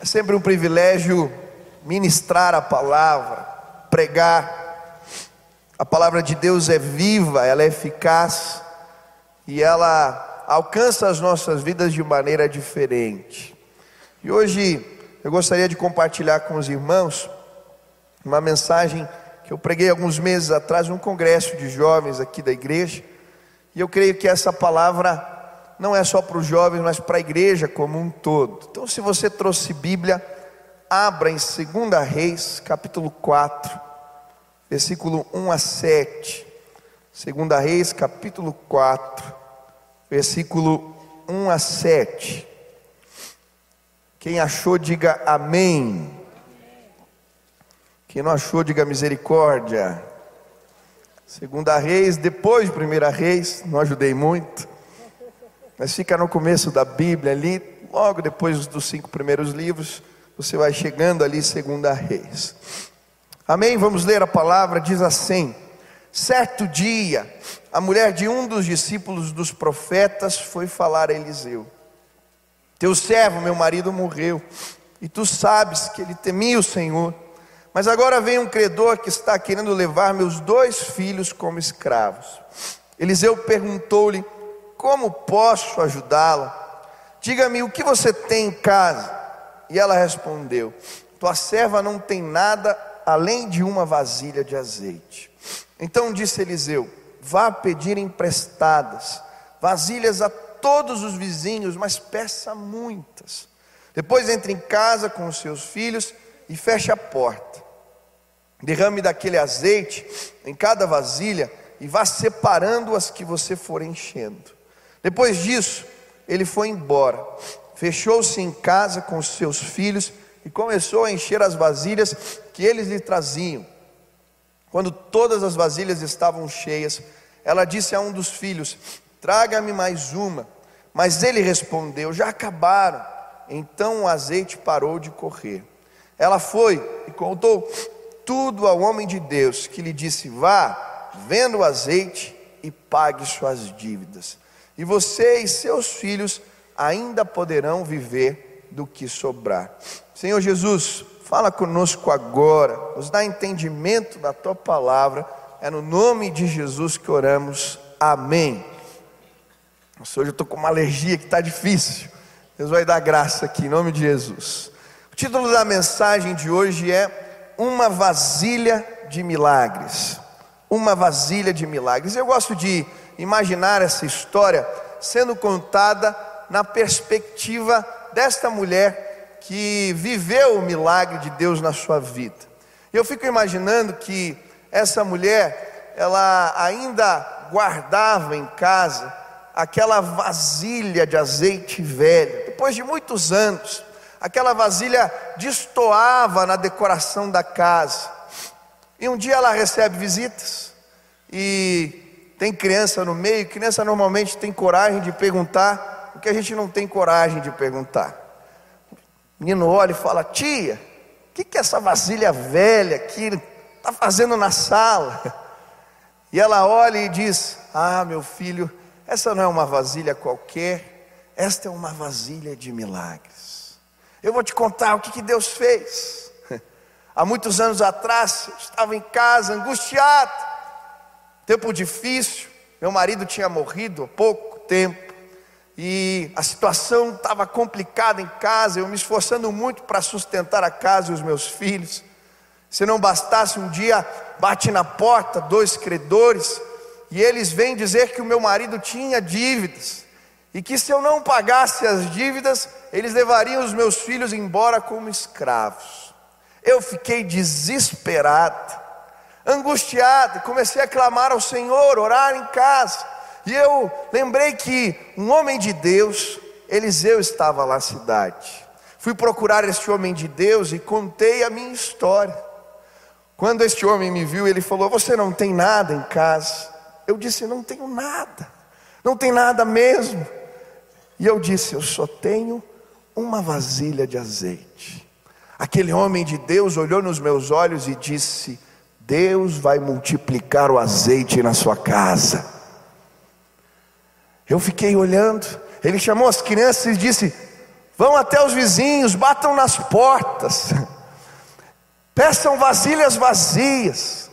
É sempre um privilégio ministrar a palavra, pregar. A palavra de Deus é viva, ela é eficaz e ela alcança as nossas vidas de maneira diferente. E hoje eu gostaria de compartilhar com os irmãos uma mensagem que eu preguei alguns meses atrás num congresso de jovens aqui da igreja. E eu creio que essa palavra não é só para os jovens, mas para a igreja como um todo. Então, se você trouxe Bíblia, abra em 2 Reis, capítulo 4, versículo 1 a 7. 2 Reis, capítulo 4, versículo 1 a 7. Quem achou, diga amém. Quem não achou, diga misericórdia. Segunda Reis, depois de Primeira Reis, não ajudei muito. Mas fica no começo da Bíblia ali, logo depois dos cinco primeiros livros, você vai chegando ali, segunda reis. Amém? Vamos ler a palavra, diz assim: Certo dia, a mulher de um dos discípulos dos profetas foi falar a Eliseu: Teu servo, meu marido, morreu, e tu sabes que ele temia o Senhor. Mas agora vem um credor que está querendo levar meus dois filhos como escravos. Eliseu perguntou-lhe: como posso ajudá-la? Diga-me o que você tem em casa. E ela respondeu: Tua serva não tem nada além de uma vasilha de azeite. Então disse Eliseu: Vá pedir emprestadas vasilhas a todos os vizinhos, mas peça muitas. Depois entre em casa com os seus filhos e feche a porta. Derrame daquele azeite em cada vasilha e vá separando as que você for enchendo. Depois disso, ele foi embora, fechou-se em casa com os seus filhos e começou a encher as vasilhas que eles lhe traziam. Quando todas as vasilhas estavam cheias, ela disse a um dos filhos: Traga-me mais uma. Mas ele respondeu: Já acabaram. Então o azeite parou de correr. Ela foi e contou tudo ao homem de Deus, que lhe disse: Vá, venda o azeite e pague suas dívidas e você e seus filhos ainda poderão viver do que sobrar. Senhor Jesus, fala conosco agora, nos dá entendimento da tua palavra, é no nome de Jesus que oramos, amém. Nossa, hoje eu estou com uma alergia que está difícil, Deus vai dar graça aqui, em nome de Jesus. O título da mensagem de hoje é Uma Vasilha de Milagres. Uma vasilha de milagres. Eu gosto de imaginar essa história sendo contada na perspectiva desta mulher que viveu o milagre de Deus na sua vida. Eu fico imaginando que essa mulher, ela ainda guardava em casa aquela vasilha de azeite velho, depois de muitos anos, aquela vasilha destoava na decoração da casa. E um dia ela recebe visitas e tem criança no meio, criança normalmente tem coragem de perguntar o que a gente não tem coragem de perguntar. O menino olha e fala: Tia, o que, que essa vasilha velha aqui está fazendo na sala? E ela olha e diz: Ah, meu filho, essa não é uma vasilha qualquer, esta é uma vasilha de milagres. Eu vou te contar o que, que Deus fez. Há muitos anos atrás, eu estava em casa, angustiado, tempo difícil, meu marido tinha morrido há pouco tempo, e a situação estava complicada em casa, eu me esforçando muito para sustentar a casa e os meus filhos. Se não bastasse, um dia bate na porta dois credores, e eles vêm dizer que o meu marido tinha dívidas, e que se eu não pagasse as dívidas, eles levariam os meus filhos embora como escravos. Eu fiquei desesperado angustiado, comecei a clamar ao Senhor, orar em casa. E eu lembrei que um homem de Deus, Eliseu, estava lá na cidade. Fui procurar este homem de Deus e contei a minha história. Quando este homem me viu, ele falou: Você não tem nada em casa? Eu disse: Não tenho nada, não tem nada mesmo. E eu disse: Eu só tenho uma vasilha de azeite. Aquele homem de Deus olhou nos meus olhos e disse: Deus vai multiplicar o azeite na sua casa. Eu fiquei olhando, ele chamou as crianças e disse: Vão até os vizinhos, batam nas portas, peçam vasilhas vazias.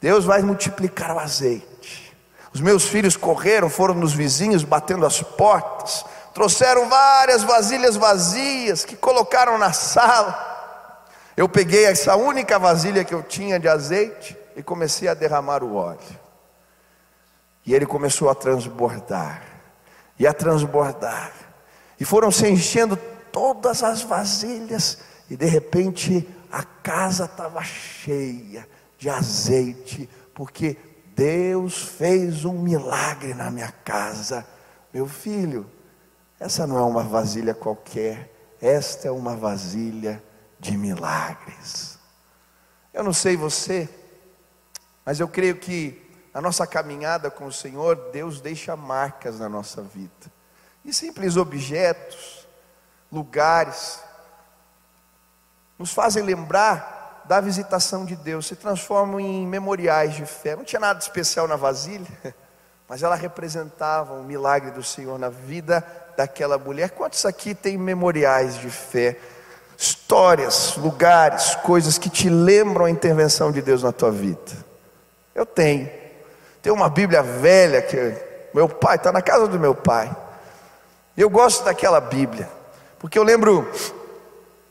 Deus vai multiplicar o azeite. Os meus filhos correram, foram nos vizinhos, batendo as portas, trouxeram várias vasilhas vazias que colocaram na sala. Eu peguei essa única vasilha que eu tinha de azeite e comecei a derramar o óleo. E ele começou a transbordar, e a transbordar. E foram se enchendo todas as vasilhas, e de repente a casa estava cheia de azeite, porque Deus fez um milagre na minha casa. Meu filho, essa não é uma vasilha qualquer, esta é uma vasilha de milagres. Eu não sei você, mas eu creio que a nossa caminhada com o Senhor, Deus deixa marcas na nossa vida. E simples objetos, lugares, nos fazem lembrar da visitação de Deus, se transformam em memoriais de fé. Não tinha nada especial na vasilha, mas ela representava um milagre do Senhor na vida daquela mulher. Quantos aqui têm memoriais de fé? Histórias, lugares, coisas que te lembram a intervenção de Deus na tua vida. Eu tenho. Tem uma Bíblia velha que meu pai está na casa do meu pai. Eu gosto daquela Bíblia, porque eu lembro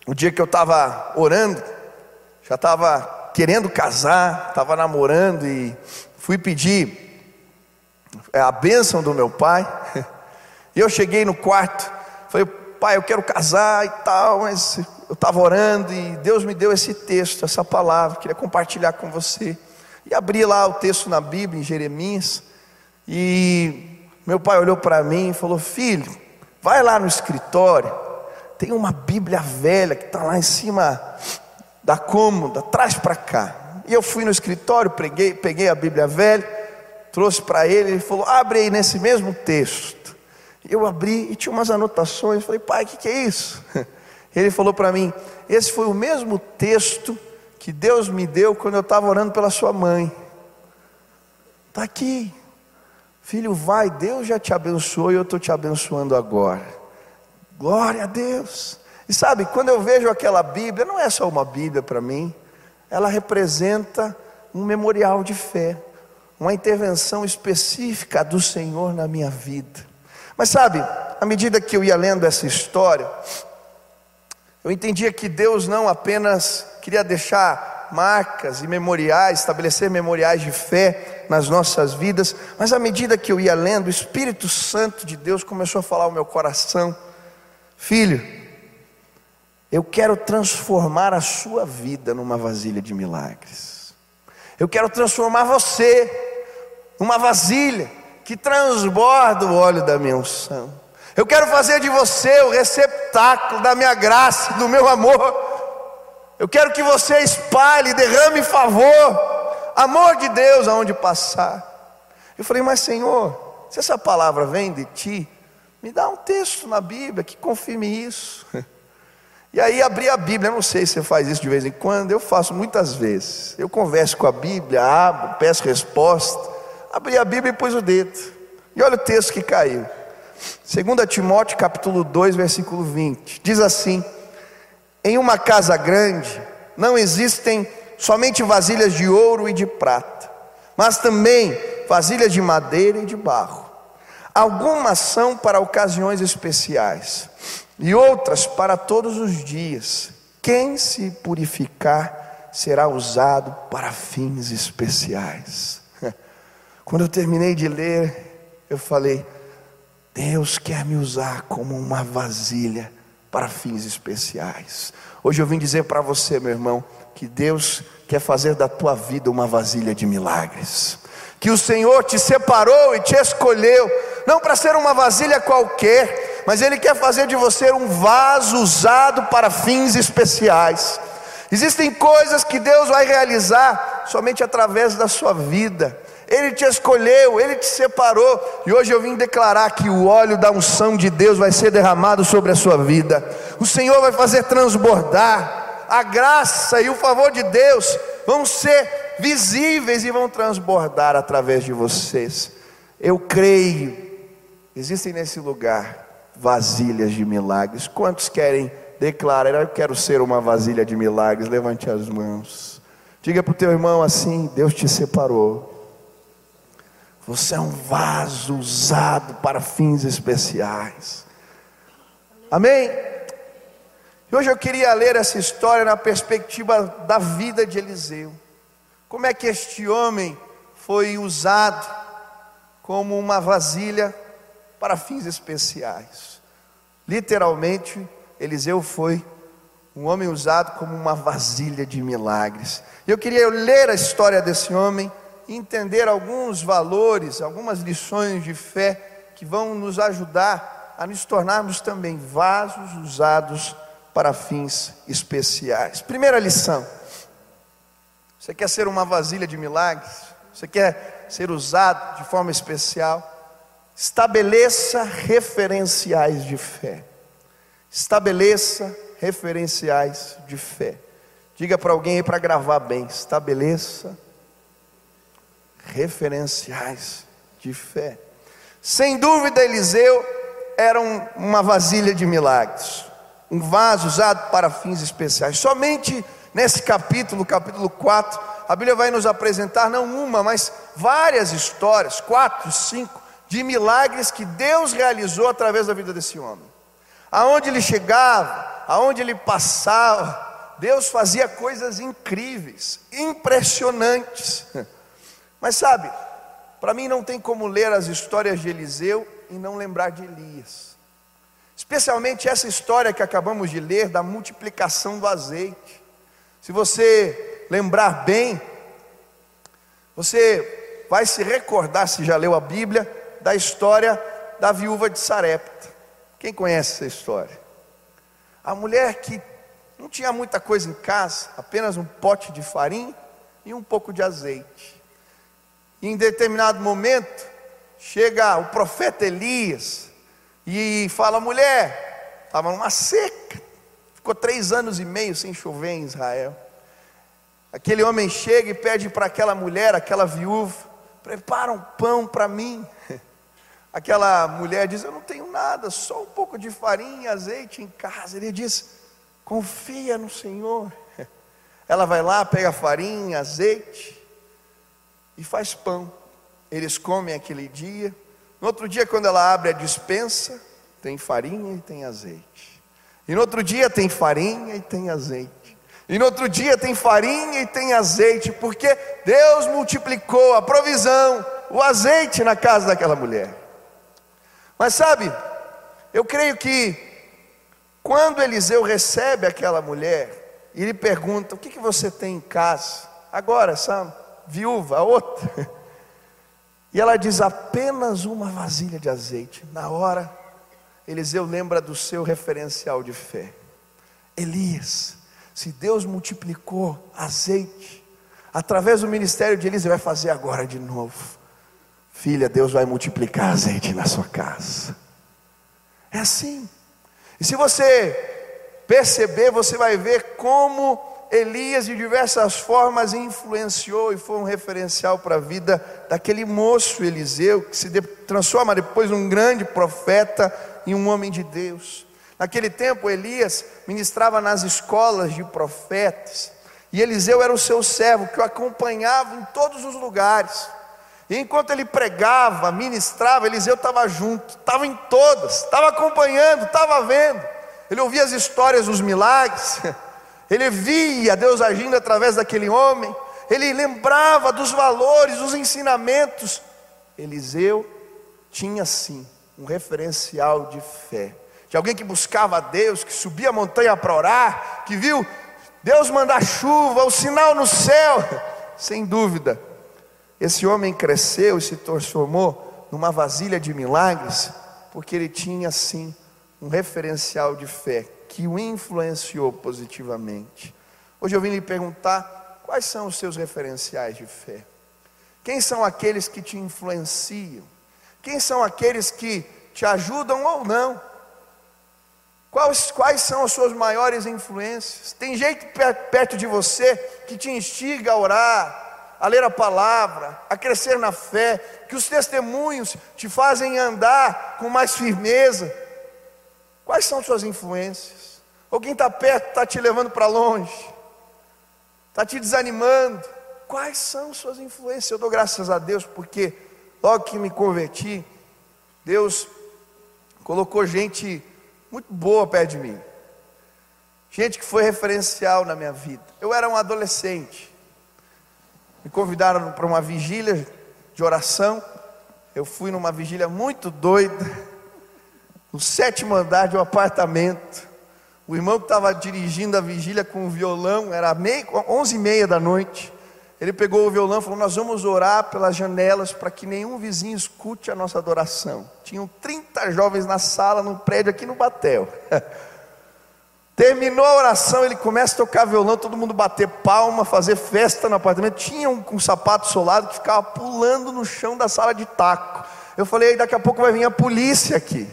o dia que eu estava orando, já estava querendo casar, estava namorando e fui pedir é, a bênção do meu pai. E eu cheguei no quarto, falei, pai, eu quero casar e tal, mas eu estava orando e Deus me deu esse texto, essa palavra, queria compartilhar com você. E abri lá o texto na Bíblia, em Jeremias, e meu pai olhou para mim e falou: Filho, vai lá no escritório, tem uma Bíblia velha que está lá em cima da cômoda, traz para cá. E eu fui no escritório, peguei, peguei a Bíblia velha, trouxe para ele, ele falou: Abre aí nesse mesmo texto. Eu abri e tinha umas anotações, falei: Pai, o que, que é isso? Ele falou para mim: esse foi o mesmo texto que Deus me deu quando eu estava orando pela sua mãe. Está aqui, filho, vai, Deus já te abençoou e eu estou te abençoando agora. Glória a Deus. E sabe, quando eu vejo aquela Bíblia, não é só uma Bíblia para mim, ela representa um memorial de fé, uma intervenção específica do Senhor na minha vida. Mas sabe, à medida que eu ia lendo essa história, eu entendia que Deus não apenas queria deixar marcas e memoriais, estabelecer memoriais de fé nas nossas vidas, mas à medida que eu ia lendo, o Espírito Santo de Deus começou a falar ao meu coração: Filho, eu quero transformar a sua vida numa vasilha de milagres. Eu quero transformar você numa vasilha que transborda o óleo da minha unção. Eu quero fazer de você o receptáculo da minha graça, do meu amor. Eu quero que você espalhe, derrame favor, amor de Deus aonde passar. Eu falei, mas Senhor, se essa palavra vem de ti, me dá um texto na Bíblia que confirme isso. E aí abri a Bíblia, eu não sei se você faz isso de vez em quando, eu faço muitas vezes. Eu converso com a Bíblia, abro, peço resposta. Abri a Bíblia e pus o dedo. E olha o texto que caiu. 2 Timóteo capítulo 2, versículo 20. Diz assim: Em uma casa grande não existem somente vasilhas de ouro e de prata, mas também vasilhas de madeira e de barro. Algumas são para ocasiões especiais e outras para todos os dias. Quem se purificar será usado para fins especiais. Quando eu terminei de ler, eu falei: Deus quer me usar como uma vasilha para fins especiais. Hoje eu vim dizer para você, meu irmão, que Deus quer fazer da tua vida uma vasilha de milagres. Que o Senhor te separou e te escolheu, não para ser uma vasilha qualquer, mas Ele quer fazer de você um vaso usado para fins especiais. Existem coisas que Deus vai realizar somente através da sua vida. Ele te escolheu, Ele te separou, e hoje eu vim declarar que o óleo da unção de Deus vai ser derramado sobre a sua vida. O Senhor vai fazer transbordar, a graça e o favor de Deus vão ser visíveis e vão transbordar através de vocês. Eu creio, existem nesse lugar vasilhas de milagres. Quantos querem declarar, eu quero ser uma vasilha de milagres? Levante as mãos. Diga para o teu irmão assim: Deus te separou. Você é um vaso usado para fins especiais. Amém? E hoje eu queria ler essa história na perspectiva da vida de Eliseu. Como é que este homem foi usado como uma vasilha para fins especiais? Literalmente, Eliseu foi um homem usado como uma vasilha de milagres. Eu queria ler a história desse homem entender alguns valores, algumas lições de fé que vão nos ajudar a nos tornarmos também vasos usados para fins especiais. Primeira lição: você quer ser uma vasilha de milagres? Você quer ser usado de forma especial? Estabeleça referenciais de fé. Estabeleça referenciais de fé. Diga para alguém para gravar bem. Estabeleça referenciais de fé. Sem dúvida, Eliseu era um, uma vasilha de milagres, um vaso usado para fins especiais. Somente nesse capítulo, capítulo 4, a Bíblia vai nos apresentar não uma, mas várias histórias, quatro, cinco, de milagres que Deus realizou através da vida desse homem aonde ele chegava, aonde ele passava, Deus fazia coisas incríveis, impressionantes. Mas sabe, para mim não tem como ler as histórias de Eliseu e não lembrar de Elias. Especialmente essa história que acabamos de ler da multiplicação do azeite. Se você lembrar bem, você vai se recordar, se já leu a Bíblia, da história da viúva de Sarepta. Quem conhece essa história? A mulher que não tinha muita coisa em casa, apenas um pote de farinha e um pouco de azeite. E em determinado momento, chega o profeta Elias e fala: mulher, estava numa seca, ficou três anos e meio sem chover em Israel. Aquele homem chega e pede para aquela mulher, aquela viúva, prepara um pão para mim. Aquela mulher diz: Eu não tenho nada, só um pouco de farinha e azeite em casa. Ele diz: Confia no Senhor. Ela vai lá, pega farinha, azeite e faz pão. Eles comem aquele dia. No outro dia, quando ela abre a dispensa, tem farinha e tem azeite. E no outro dia tem farinha e tem azeite. E no outro dia tem farinha e tem azeite, porque Deus multiplicou a provisão, o azeite na casa daquela mulher. Mas sabe, eu creio que quando Eliseu recebe aquela mulher e lhe pergunta: O que, que você tem em casa? Agora, essa viúva, a outra. E ela diz: Apenas uma vasilha de azeite. Na hora, Eliseu lembra do seu referencial de fé. Elias, se Deus multiplicou azeite, através do ministério de Elias, vai fazer agora de novo. Filha, Deus vai multiplicar azeite na sua casa. É assim. E se você perceber, você vai ver como Elias de diversas formas influenciou e foi um referencial para a vida daquele moço Eliseu, que se transforma depois num grande profeta e um homem de Deus. Naquele tempo, Elias ministrava nas escolas de profetas, e Eliseu era o seu servo que o acompanhava em todos os lugares. E enquanto ele pregava, ministrava, Eliseu estava junto, estava em todas, estava acompanhando, estava vendo. Ele ouvia as histórias dos milagres, ele via Deus agindo através daquele homem, ele lembrava dos valores, dos ensinamentos. Eliseu tinha sim um referencial de fé, de alguém que buscava a Deus, que subia a montanha para orar, que viu Deus mandar chuva, o sinal no céu, sem dúvida, esse homem cresceu e se transformou numa vasilha de milagres, porque ele tinha sim um referencial de fé que o influenciou positivamente. Hoje eu vim lhe perguntar quais são os seus referenciais de fé. Quem são aqueles que te influenciam? Quem são aqueles que te ajudam ou não? Quais, quais são as suas maiores influências? Tem gente perto de você que te instiga a orar, a ler a palavra, a crescer na fé, que os testemunhos te fazem andar com mais firmeza. Quais são suas influências? Alguém está perto, está te levando para longe, está te desanimando. Quais são suas influências? Eu dou graças a Deus porque logo que me converti, Deus colocou gente muito boa perto de mim. Gente que foi referencial na minha vida. Eu era um adolescente. Me convidaram para uma vigília de oração. Eu fui numa vigília muito doida, no sétimo andar de um apartamento. O irmão que estava dirigindo a vigília com o violão, era meio, onze e meia da noite. Ele pegou o violão e falou: Nós vamos orar pelas janelas para que nenhum vizinho escute a nossa adoração. Tinham 30 jovens na sala, num prédio aqui no Batel. Terminou a oração, ele começa a tocar violão, todo mundo bater palma, fazer festa no apartamento. Tinha um, um sapato solado que ficava pulando no chão da sala de taco. Eu falei: Daqui a pouco vai vir a polícia aqui.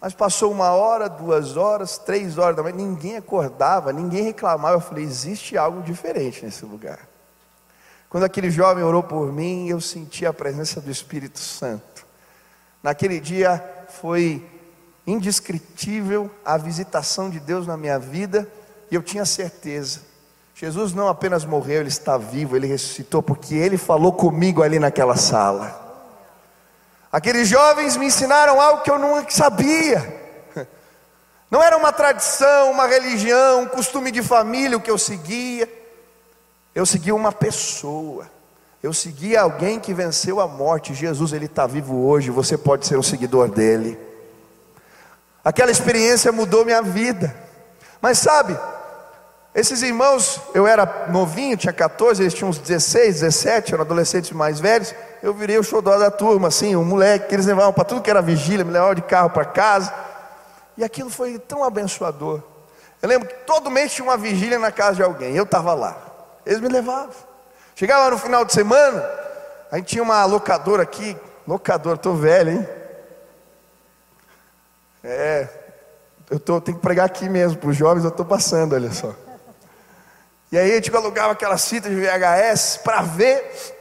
Mas passou uma hora, duas horas, três horas da manhã, ninguém acordava, ninguém reclamava. Eu falei: existe algo diferente nesse lugar. Quando aquele jovem orou por mim, eu senti a presença do Espírito Santo. Naquele dia foi indescritível a visitação de Deus na minha vida, e eu tinha certeza. Jesus não apenas morreu, ele está vivo, ele ressuscitou, porque ele falou comigo ali naquela sala. Aqueles jovens me ensinaram algo que eu não sabia. Não era uma tradição, uma religião, um costume de família o que eu seguia. Eu segui uma pessoa. Eu segui alguém que venceu a morte. Jesus, ele está vivo hoje. Você pode ser um seguidor dele. Aquela experiência mudou minha vida. Mas sabe, esses irmãos, eu era novinho, tinha 14, eles tinham uns 16, 17, eram adolescentes mais velhos. Eu virei o xodó da turma, assim, um moleque que eles levavam para tudo que era vigília, me levavam de carro para casa. E aquilo foi tão abençoador. Eu lembro que todo mês tinha uma vigília na casa de alguém, eu estava lá. Eles me levavam. Chegava no final de semana, a gente tinha uma locadora aqui, locadora, estou velho, hein? É, eu tô, tenho que pregar aqui mesmo, para os jovens eu estou passando, olha só. E aí a gente alugava aquelas fitas de VHS para ver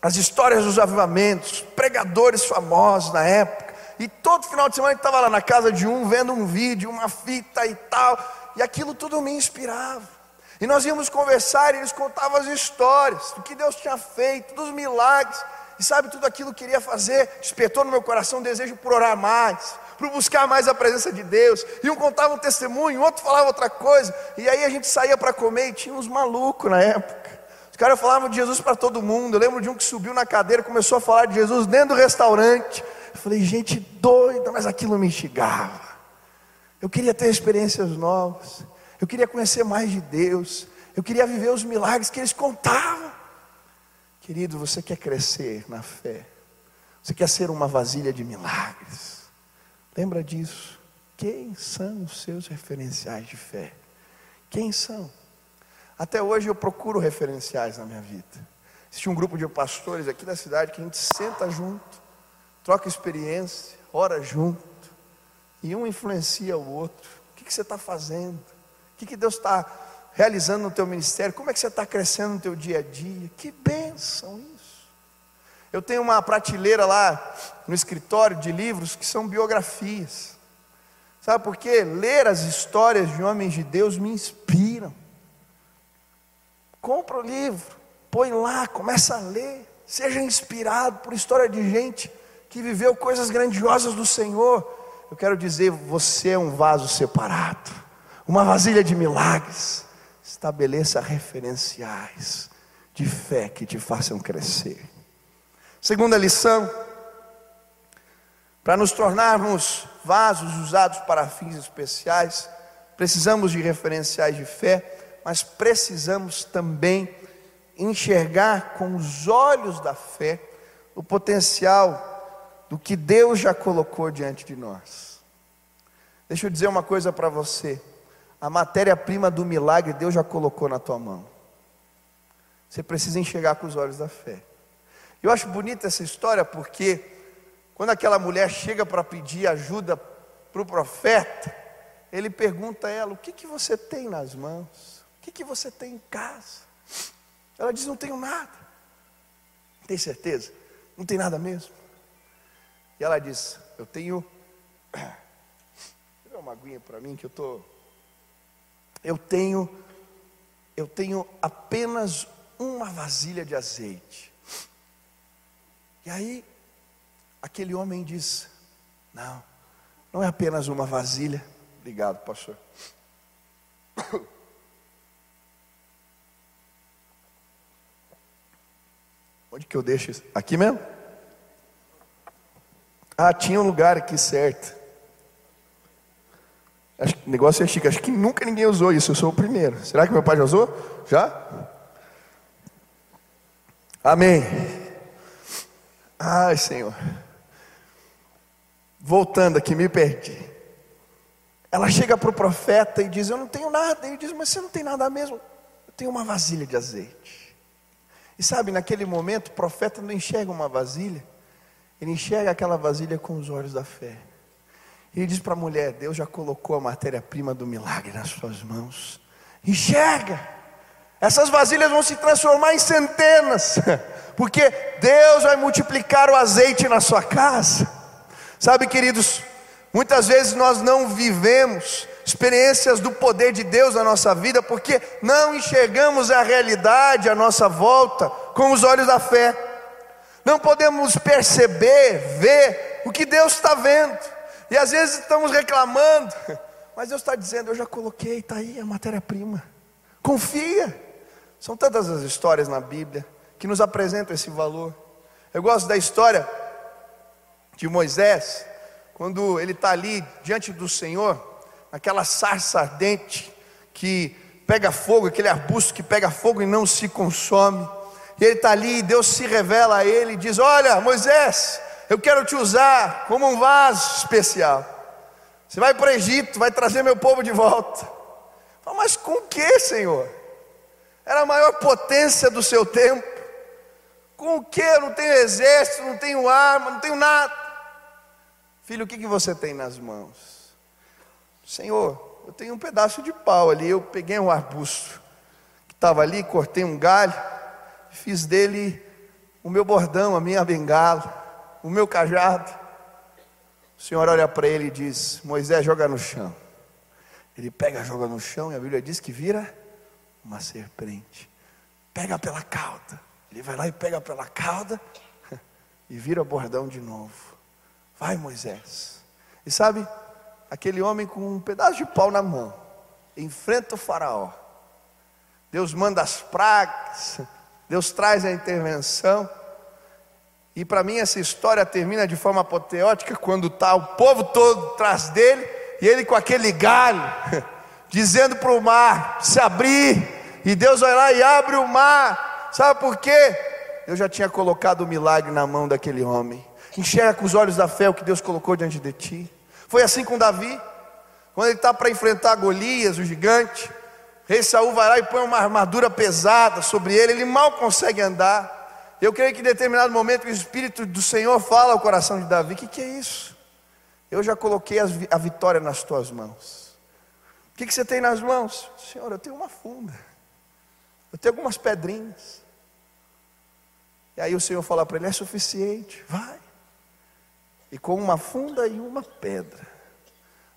as histórias dos avivamentos, pregadores famosos na época. E todo final de semana gente estava lá na casa de um, vendo um vídeo, uma fita e tal. E aquilo tudo me inspirava. E nós íamos conversar e eles contavam as histórias, do que Deus tinha feito, dos milagres. E sabe, tudo aquilo que queria fazer, despertou no meu coração um desejo por orar mais, por buscar mais a presença de Deus. E um contava um testemunho, outro falava outra coisa. E aí a gente saía para comer e tinha uns malucos na época. Os caras falavam de Jesus para todo mundo. Eu lembro de um que subiu na cadeira e começou a falar de Jesus dentro do restaurante. Eu falei, gente doida, mas aquilo me instigava. Eu queria ter experiências novas. Eu queria conhecer mais de Deus. Eu queria viver os milagres que eles contavam. Querido, você quer crescer na fé. Você quer ser uma vasilha de milagres. Lembra disso? Quem são os seus referenciais de fé? Quem são? Até hoje eu procuro referenciais na minha vida. Existe um grupo de pastores aqui da cidade que a gente senta junto, troca experiência, ora junto, e um influencia o outro. O que, que você está fazendo? O que, que Deus está realizando no teu ministério? Como é que você está crescendo no teu dia a dia? Que bênção isso! Eu tenho uma prateleira lá no escritório de livros que são biografias. Sabe por quê? Ler as histórias de homens de Deus me inspiram. Compra o livro, põe lá, começa a ler. Seja inspirado por história de gente que viveu coisas grandiosas do Senhor. Eu quero dizer, você é um vaso separado uma vasilha de milagres. Estabeleça referenciais de fé que te façam crescer. Segunda lição: para nos tornarmos vasos usados para fins especiais, precisamos de referenciais de fé, mas precisamos também enxergar com os olhos da fé o potencial do que Deus já colocou diante de nós. Deixa eu dizer uma coisa para você. A matéria-prima do milagre Deus já colocou na tua mão. Você precisa enxergar com os olhos da fé. Eu acho bonita essa história porque quando aquela mulher chega para pedir ajuda para o profeta, ele pergunta a ela: O que, que você tem nas mãos? Que, que você tem em casa? Ela diz: Não tenho nada. Tem certeza? Não tem nada mesmo. E ela diz: Eu tenho Tira uma aguinha para mim que eu tô. Eu tenho, eu tenho apenas uma vasilha de azeite. E aí, aquele homem diz: Não, não é apenas uma vasilha. Obrigado, pastor. Onde que eu deixo isso? Aqui mesmo? Ah, tinha um lugar aqui certo. Acho que o negócio é chique. Acho que nunca ninguém usou isso. Eu sou o primeiro. Será que meu pai já usou? Já? Amém. Ai, Senhor. Voltando aqui, me perdi. Ela chega para o profeta e diz: Eu não tenho nada. Ele diz: Mas você não tem nada mesmo? Eu tenho uma vasilha de azeite. E sabe, naquele momento, o profeta não enxerga uma vasilha, ele enxerga aquela vasilha com os olhos da fé. Ele diz para a mulher: Deus já colocou a matéria-prima do milagre nas suas mãos. Enxerga, essas vasilhas vão se transformar em centenas, porque Deus vai multiplicar o azeite na sua casa. Sabe, queridos, muitas vezes nós não vivemos experiências do poder de Deus na nossa vida, porque não enxergamos a realidade à nossa volta com os olhos da fé, não podemos perceber, ver o que Deus está vendo, e às vezes estamos reclamando, mas Deus está dizendo: Eu já coloquei, está aí a matéria-prima, confia. São tantas as histórias na Bíblia que nos apresentam esse valor. Eu gosto da história de Moisés, quando ele está ali diante do Senhor, aquela sarça ardente que pega fogo, aquele arbusto que pega fogo e não se consome. E ele está ali e Deus se revela a ele e diz: Olha, Moisés, eu quero te usar como um vaso especial. Você vai para o Egito, vai trazer meu povo de volta. Fala, mas com que, Senhor? Era a maior potência do seu tempo. Com o que? Eu não tenho exército, não tenho arma, não tenho nada. Filho, o que, que você tem nas mãos? Senhor, eu tenho um pedaço de pau ali. Eu peguei um arbusto que estava ali, cortei um galho, fiz dele o meu bordão, a minha bengala, o meu cajado. O Senhor olha para ele e diz: Moisés, joga no chão. Ele pega, joga no chão, e a Bíblia diz que vira uma serpente. Pega pela cauda. Ele vai lá e pega pela cauda e vira bordão de novo. Vai, Moisés. E sabe, aquele homem com um pedaço de pau na mão, enfrenta o faraó. Deus manda as pragas, Deus traz a intervenção. E para mim essa história termina de forma apoteótica quando está o povo todo atrás dele e ele com aquele galho, dizendo para o mar se abrir, e Deus vai lá e abre o mar. Sabe por quê? Eu já tinha colocado o milagre na mão daquele homem. Enxerga com os olhos da fé o que Deus colocou diante de ti. Foi assim com Davi, quando ele está para enfrentar Golias, o gigante. Rei Saul vai lá e põe uma armadura pesada sobre ele, ele mal consegue andar. Eu creio que em determinado momento o Espírito do Senhor fala ao coração de Davi: O que, que é isso? Eu já coloquei a vitória nas tuas mãos. O que, que você tem nas mãos? Senhor, eu tenho uma funda. Eu tenho algumas pedrinhas. E aí o Senhor fala para ele: É suficiente, vai e com uma funda e uma pedra.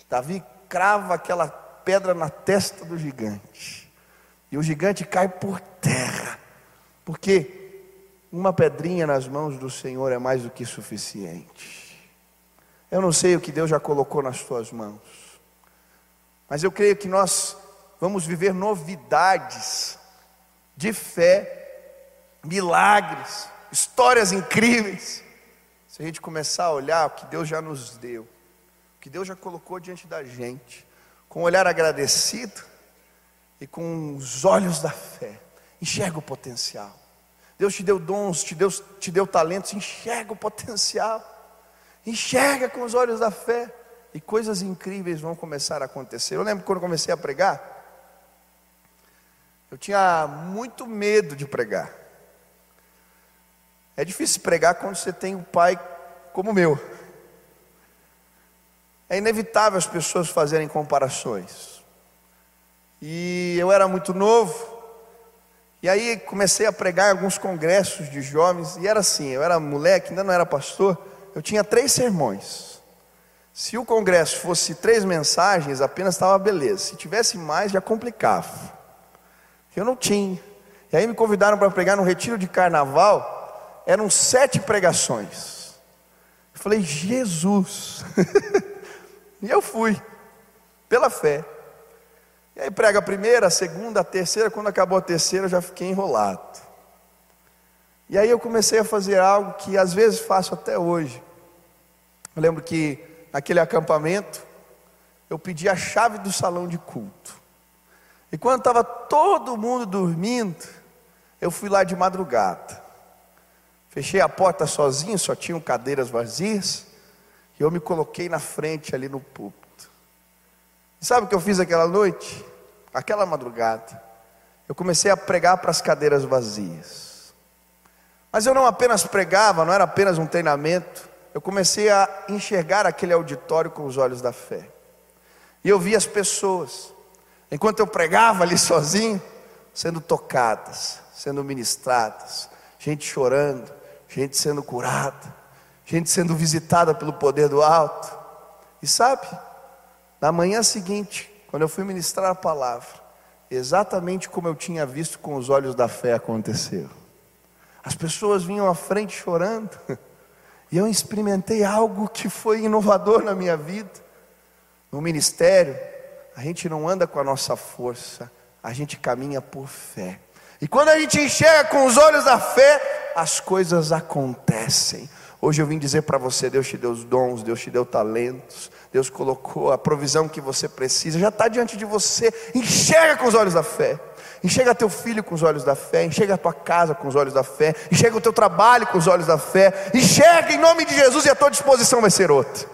Davi crava aquela pedra na testa do gigante. E o gigante cai por terra. Porque uma pedrinha nas mãos do Senhor é mais do que suficiente. Eu não sei o que Deus já colocou nas tuas mãos. Mas eu creio que nós vamos viver novidades de fé, milagres, histórias incríveis se a gente começar a olhar o que Deus já nos deu, o que Deus já colocou diante da gente, com um olhar agradecido e com os olhos da fé, enxerga o potencial. Deus te deu dons, te deu, te deu talentos, enxerga o potencial, enxerga com os olhos da fé, e coisas incríveis vão começar a acontecer. Eu lembro quando comecei a pregar, eu tinha muito medo de pregar. É difícil pregar quando você tem um pai como o meu. É inevitável as pessoas fazerem comparações. E eu era muito novo, e aí comecei a pregar em alguns congressos de jovens, e era assim, eu era moleque, ainda não era pastor, eu tinha três sermões. Se o congresso fosse três mensagens, apenas estava beleza. Se tivesse mais, já complicava. Eu não tinha. E aí me convidaram para pregar no retiro de carnaval. Eram sete pregações. Eu falei, Jesus. e eu fui, pela fé. E aí prega a primeira, a segunda, a terceira. Quando acabou a terceira, eu já fiquei enrolado. E aí eu comecei a fazer algo que às vezes faço até hoje. Eu lembro que naquele acampamento, eu pedi a chave do salão de culto. E quando estava todo mundo dormindo, eu fui lá de madrugada. Fechei a porta sozinho, só tinham cadeiras vazias, e eu me coloquei na frente ali no púlpito. E sabe o que eu fiz aquela noite? Aquela madrugada. Eu comecei a pregar para as cadeiras vazias. Mas eu não apenas pregava, não era apenas um treinamento, eu comecei a enxergar aquele auditório com os olhos da fé. E eu vi as pessoas, enquanto eu pregava ali sozinho, sendo tocadas, sendo ministradas, gente chorando, gente sendo curada, gente sendo visitada pelo poder do alto. E sabe, na manhã seguinte, quando eu fui ministrar a palavra, exatamente como eu tinha visto com os olhos da fé aconteceu. As pessoas vinham à frente chorando. E eu experimentei algo que foi inovador na minha vida. No ministério, a gente não anda com a nossa força, a gente caminha por fé. E quando a gente enxerga com os olhos da fé, as coisas acontecem. Hoje eu vim dizer para você: Deus te deu os dons, Deus te deu talentos, Deus colocou a provisão que você precisa, já está diante de você. Enxerga com os olhos da fé. Enxerga teu filho com os olhos da fé, enxerga a tua casa com os olhos da fé, enxerga o teu trabalho com os olhos da fé, enxerga em nome de Jesus e a tua disposição vai ser outra.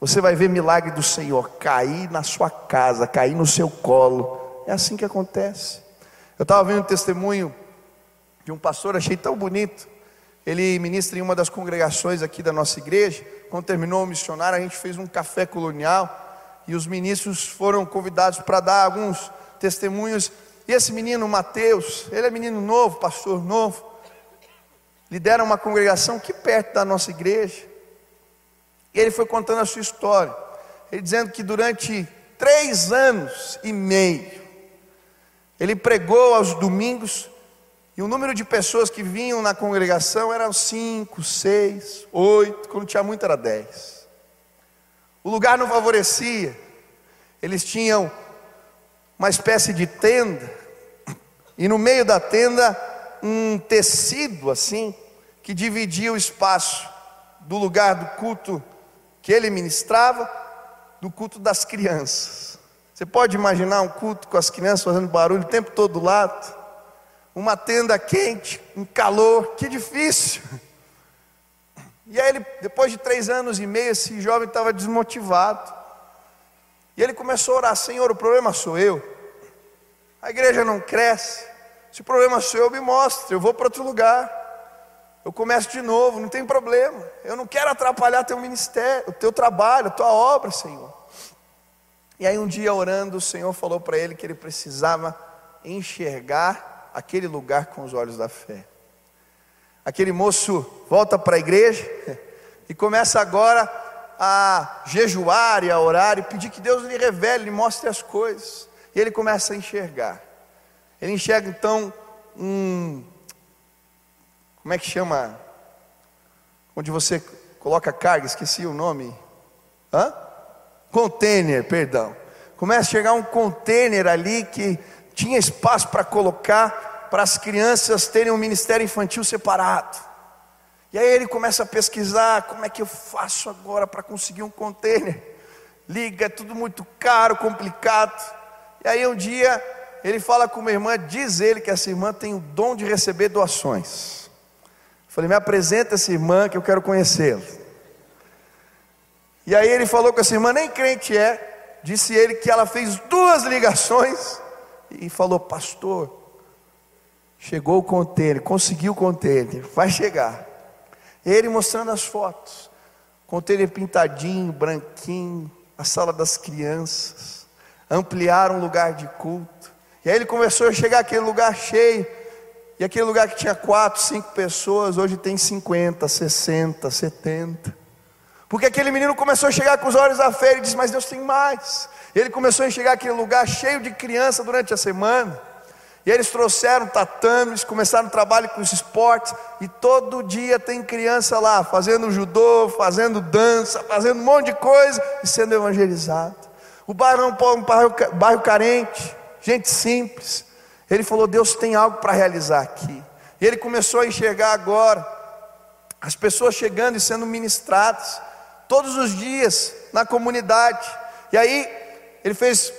Você vai ver milagre do Senhor cair na sua casa, cair no seu colo. É assim que acontece. Eu estava vendo um testemunho de um pastor, achei tão bonito. Ele ministra em uma das congregações aqui da nossa igreja. Quando terminou o missionário, a gente fez um café colonial e os ministros foram convidados para dar alguns testemunhos e esse menino, Mateus, ele é menino novo, pastor novo, lidera uma congregação aqui perto da nossa igreja. E ele foi contando a sua história. Ele dizendo que durante três anos e meio, ele pregou aos domingos, e o número de pessoas que vinham na congregação eram cinco, seis, oito, quando tinha muito era dez. O lugar não favorecia, eles tinham uma espécie de tenda, e no meio da tenda um tecido assim, que dividia o espaço do lugar do culto que ele ministrava, do culto das crianças. Você pode imaginar um culto com as crianças fazendo barulho o tempo todo do lado? Uma tenda quente, um calor, que difícil. E aí ele, depois de três anos e meio, esse jovem estava desmotivado. E ele começou a orar: Senhor, o problema sou eu. A igreja não cresce. Se o problema sou eu, me mostre. Eu vou para outro lugar. Eu começo de novo, não tem problema. Eu não quero atrapalhar teu ministério, o teu trabalho, a tua obra, Senhor. E aí um dia orando, o Senhor falou para ele que ele precisava enxergar aquele lugar com os olhos da fé. Aquele moço volta para a igreja e começa agora a jejuar e a orar e pedir que Deus lhe revele, lhe mostre as coisas. E ele começa a enxergar. Ele enxerga então um. Como é que chama? Onde você coloca carga, esqueci o nome. Hã? Container, perdão. Começa a chegar um container ali que tinha espaço para colocar para as crianças terem um ministério infantil separado. E aí ele começa a pesquisar como é que eu faço agora para conseguir um container. Liga, é tudo muito caro, complicado. E aí um dia ele fala com uma irmã, diz ele que essa irmã tem o dom de receber doações. falei, me apresenta essa irmã que eu quero conhecê-la. E aí ele falou com essa irmã, nem crente é, disse ele que ela fez duas ligações e falou, pastor, chegou o container, conseguiu o container, vai chegar. Ele mostrando as fotos, container pintadinho, branquinho, a sala das crianças ampliar um lugar de culto. E aí ele começou a chegar aquele lugar cheio. E aquele lugar que tinha quatro, cinco pessoas, hoje tem 50, 60, 70. Porque aquele menino começou a chegar com os olhos da fé e disse: Mas Deus tem mais. Ele começou a enxergar aquele lugar cheio de criança durante a semana. E eles trouxeram tatames, começaram o trabalho com os esportes, e todo dia tem criança lá, fazendo judô, fazendo dança, fazendo um monte de coisa e sendo evangelizado. O bairro é um bairro, bairro carente, gente simples. Ele falou: Deus tem algo para realizar aqui. E ele começou a enxergar agora as pessoas chegando e sendo ministradas todos os dias na comunidade. E aí ele fez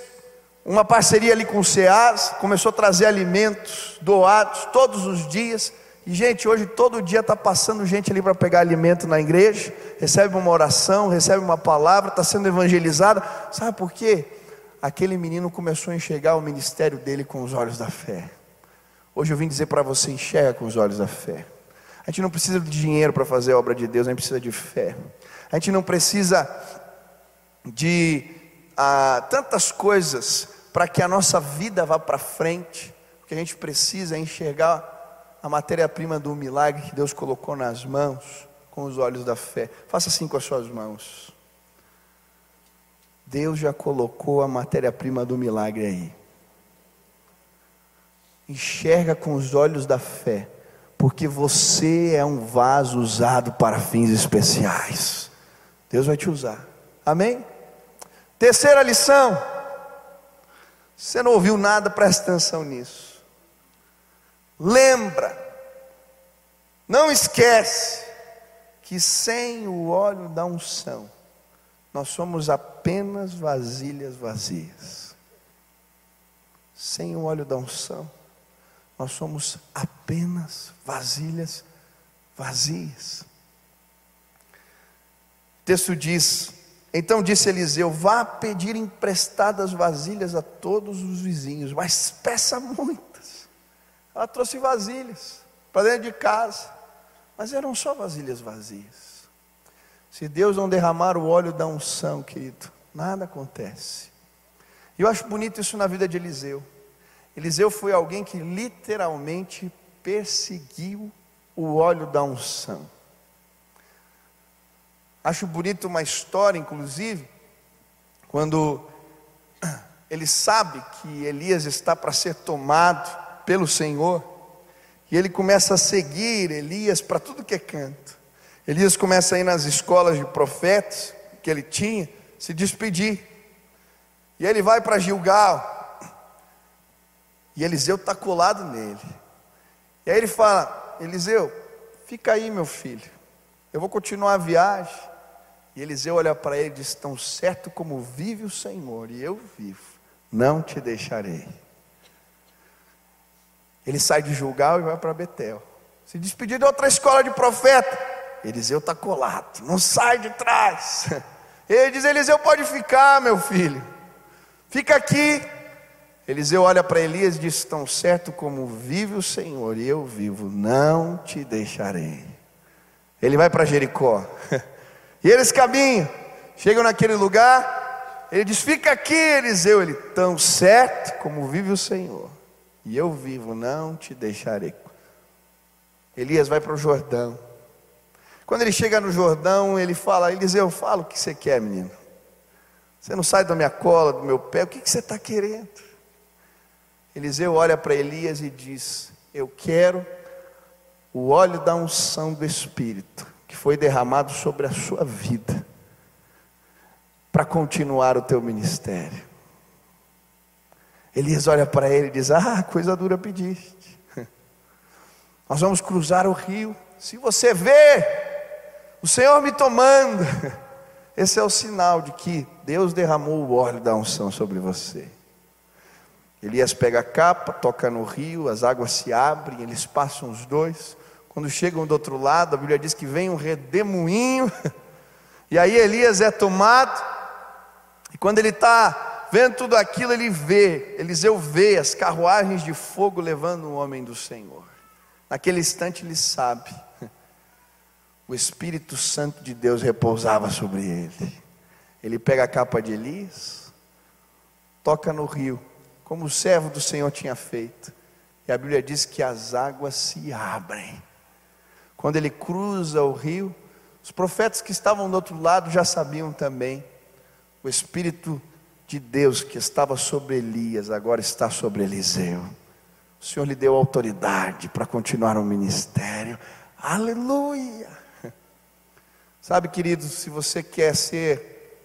uma parceria ali com o SEAS, começou a trazer alimentos doados todos os dias. E, gente, hoje todo dia está passando gente ali para pegar alimento na igreja, recebe uma oração, recebe uma palavra, está sendo evangelizada. Sabe por quê? Aquele menino começou a enxergar o ministério dele com os olhos da fé. Hoje eu vim dizer para você: enxerga com os olhos da fé. A gente não precisa de dinheiro para fazer a obra de Deus, a gente precisa de fé. A gente não precisa de ah, tantas coisas para que a nossa vida vá para frente. O que a gente precisa é enxergar a matéria-prima do milagre que Deus colocou nas mãos, com os olhos da fé. Faça assim com as suas mãos. Deus já colocou a matéria-prima do milagre aí. Enxerga com os olhos da fé, porque você é um vaso usado para fins especiais. Deus vai te usar. Amém? Terceira lição. Você não ouviu nada, presta atenção nisso. Lembra, não esquece, que sem o óleo da unção, nós somos apenas vasilhas vazias. Sem o óleo da unção, nós somos apenas vasilhas vazias. O texto diz: então disse Eliseu: Vá pedir emprestadas vasilhas a todos os vizinhos, mas peça muitas. Ela trouxe vasilhas para dentro de casa, mas eram só vasilhas vazias. Se Deus não derramar o óleo da unção, querido, nada acontece. E eu acho bonito isso na vida de Eliseu. Eliseu foi alguém que literalmente perseguiu o óleo da unção. Acho bonito uma história, inclusive, quando ele sabe que Elias está para ser tomado pelo Senhor, e ele começa a seguir Elias para tudo que é canto. Elias começa a ir nas escolas de profetas que ele tinha, se despedir. E ele vai para Gilgal. E Eliseu está colado nele. E aí ele fala: Eliseu, fica aí, meu filho. Eu vou continuar a viagem. E Eliseu olha para ele e diz: Tão certo como vive o Senhor, e eu vivo, não te deixarei. Ele sai de Julgal e vai para Betel. Se despedir de outra escola de profeta. Eliseu está colado, não sai de trás. Ele diz: Eliseu, pode ficar, meu filho, fica aqui. Eliseu olha para Elias e diz: Tão certo como vive o Senhor, e eu vivo, não te deixarei. Ele vai para Jericó. E eles caminham, chegam naquele lugar, ele diz: Fica aqui, Eliseu. Ele, tão certo como vive o Senhor, e eu vivo, não te deixarei. Elias vai para o Jordão. Quando ele chega no Jordão, ele fala: Eliseu, fala o que você quer, menino. Você não sai da minha cola, do meu pé, o que, que você está querendo? Eliseu olha para Elias e diz: Eu quero o óleo da unção do Espírito que foi derramado sobre a sua vida para continuar o teu ministério. Elias olha para ele e diz: Ah, coisa dura pediste. Nós vamos cruzar o rio. Se você vê o Senhor me tomando, esse é o sinal de que Deus derramou o óleo da unção sobre você. Elias pega a capa, toca no rio, as águas se abrem, eles passam os dois. Quando chegam do outro lado, a Bíblia diz que vem um redemoinho, e aí Elias é tomado, e quando ele está vendo tudo aquilo, ele vê, Eliseu vê as carruagens de fogo levando o homem do Senhor. Naquele instante ele sabe, o Espírito Santo de Deus repousava sobre ele. Ele pega a capa de Elias, toca no rio, como o servo do Senhor tinha feito. E a Bíblia diz que as águas se abrem. Quando ele cruza o rio, Os profetas que estavam do outro lado já sabiam também. O Espírito de Deus que estava sobre Elias, agora está sobre Eliseu. O Senhor lhe deu autoridade para continuar o ministério. Aleluia! Sabe, queridos, se você quer ser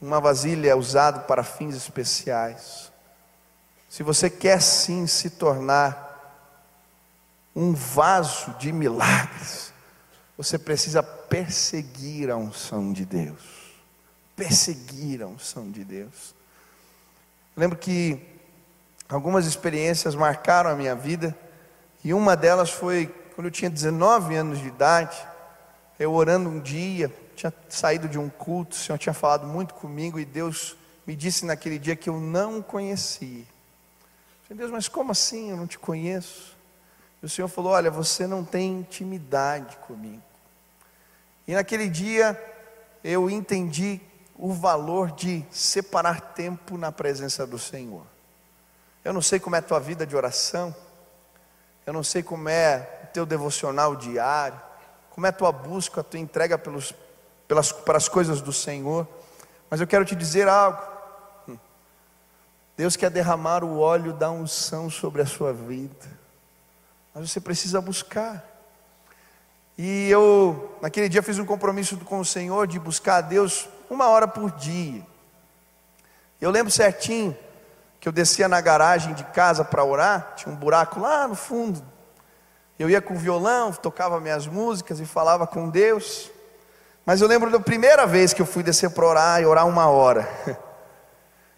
uma vasilha usada para fins especiais, se você quer sim se tornar um vaso de milagres, você precisa perseguir a unção de Deus. Perseguir a unção de Deus. lembro que algumas experiências marcaram a minha vida, e uma delas foi quando eu tinha 19 anos de idade, eu orando um dia, tinha saído de um culto, o Senhor tinha falado muito comigo, e Deus me disse naquele dia que eu não conhecia. Deus, mas como assim? Eu não te conheço. O Senhor falou: Olha, você não tem intimidade comigo. E naquele dia eu entendi o valor de separar tempo na presença do Senhor. Eu não sei como é a tua vida de oração, eu não sei como é o teu devocional diário, como é a tua busca, a tua entrega pelos, pelas, para as coisas do Senhor, mas eu quero te dizer algo. Deus quer derramar o óleo da unção sobre a sua vida, mas você precisa buscar. E eu, naquele dia, fiz um compromisso com o Senhor de buscar a Deus uma hora por dia. Eu lembro certinho que eu descia na garagem de casa para orar, tinha um buraco lá no fundo. Eu ia com o violão, tocava minhas músicas e falava com Deus. Mas eu lembro da primeira vez que eu fui descer para orar e orar uma hora.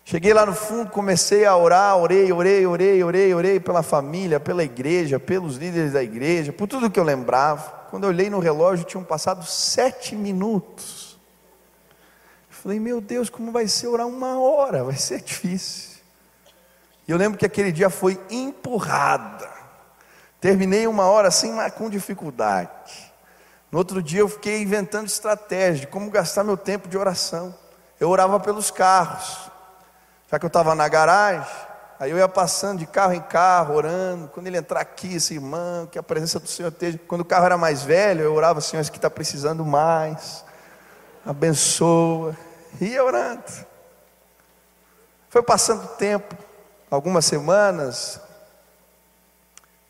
Cheguei lá no fundo, comecei a orar, orei, orei, orei, orei, orei pela família, pela igreja, pelos líderes da igreja, por tudo que eu lembrava. Quando eu olhei no relógio, tinham passado sete minutos. Falei, meu Deus, como vai ser orar uma hora? Vai ser difícil. E eu lembro que aquele dia foi empurrada. Terminei uma hora assim, mas com dificuldade. No outro dia eu fiquei inventando estratégia de como gastar meu tempo de oração. Eu orava pelos carros. Já que eu estava na garagem, aí eu ia passando de carro em carro, orando. Quando ele entrar aqui, esse irmão, que a presença do Senhor esteja. Quando o carro era mais velho, eu orava, Senhor, esse que está precisando mais. Abençoa. E ia orando. Foi passando o tempo, algumas semanas,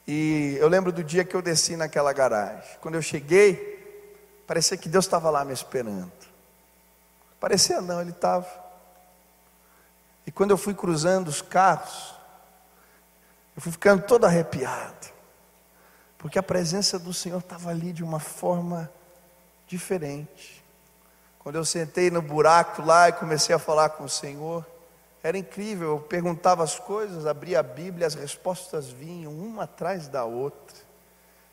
e eu lembro do dia que eu desci naquela garagem. Quando eu cheguei, parecia que Deus estava lá me esperando. Parecia não, Ele estava. E quando eu fui cruzando os carros, eu fui ficando todo arrepiado, porque a presença do Senhor estava ali de uma forma diferente. Quando eu sentei no buraco lá e comecei a falar com o Senhor, era incrível, eu perguntava as coisas, abria a Bíblia, as respostas vinham uma atrás da outra.